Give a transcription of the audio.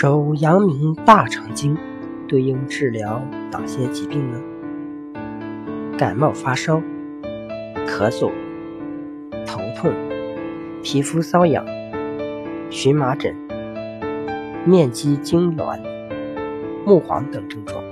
手阳明大肠经对应治疗哪些疾病呢？感冒发烧、咳嗽、头痛、皮肤瘙痒、荨麻疹、面肌痉挛、目黄等症状。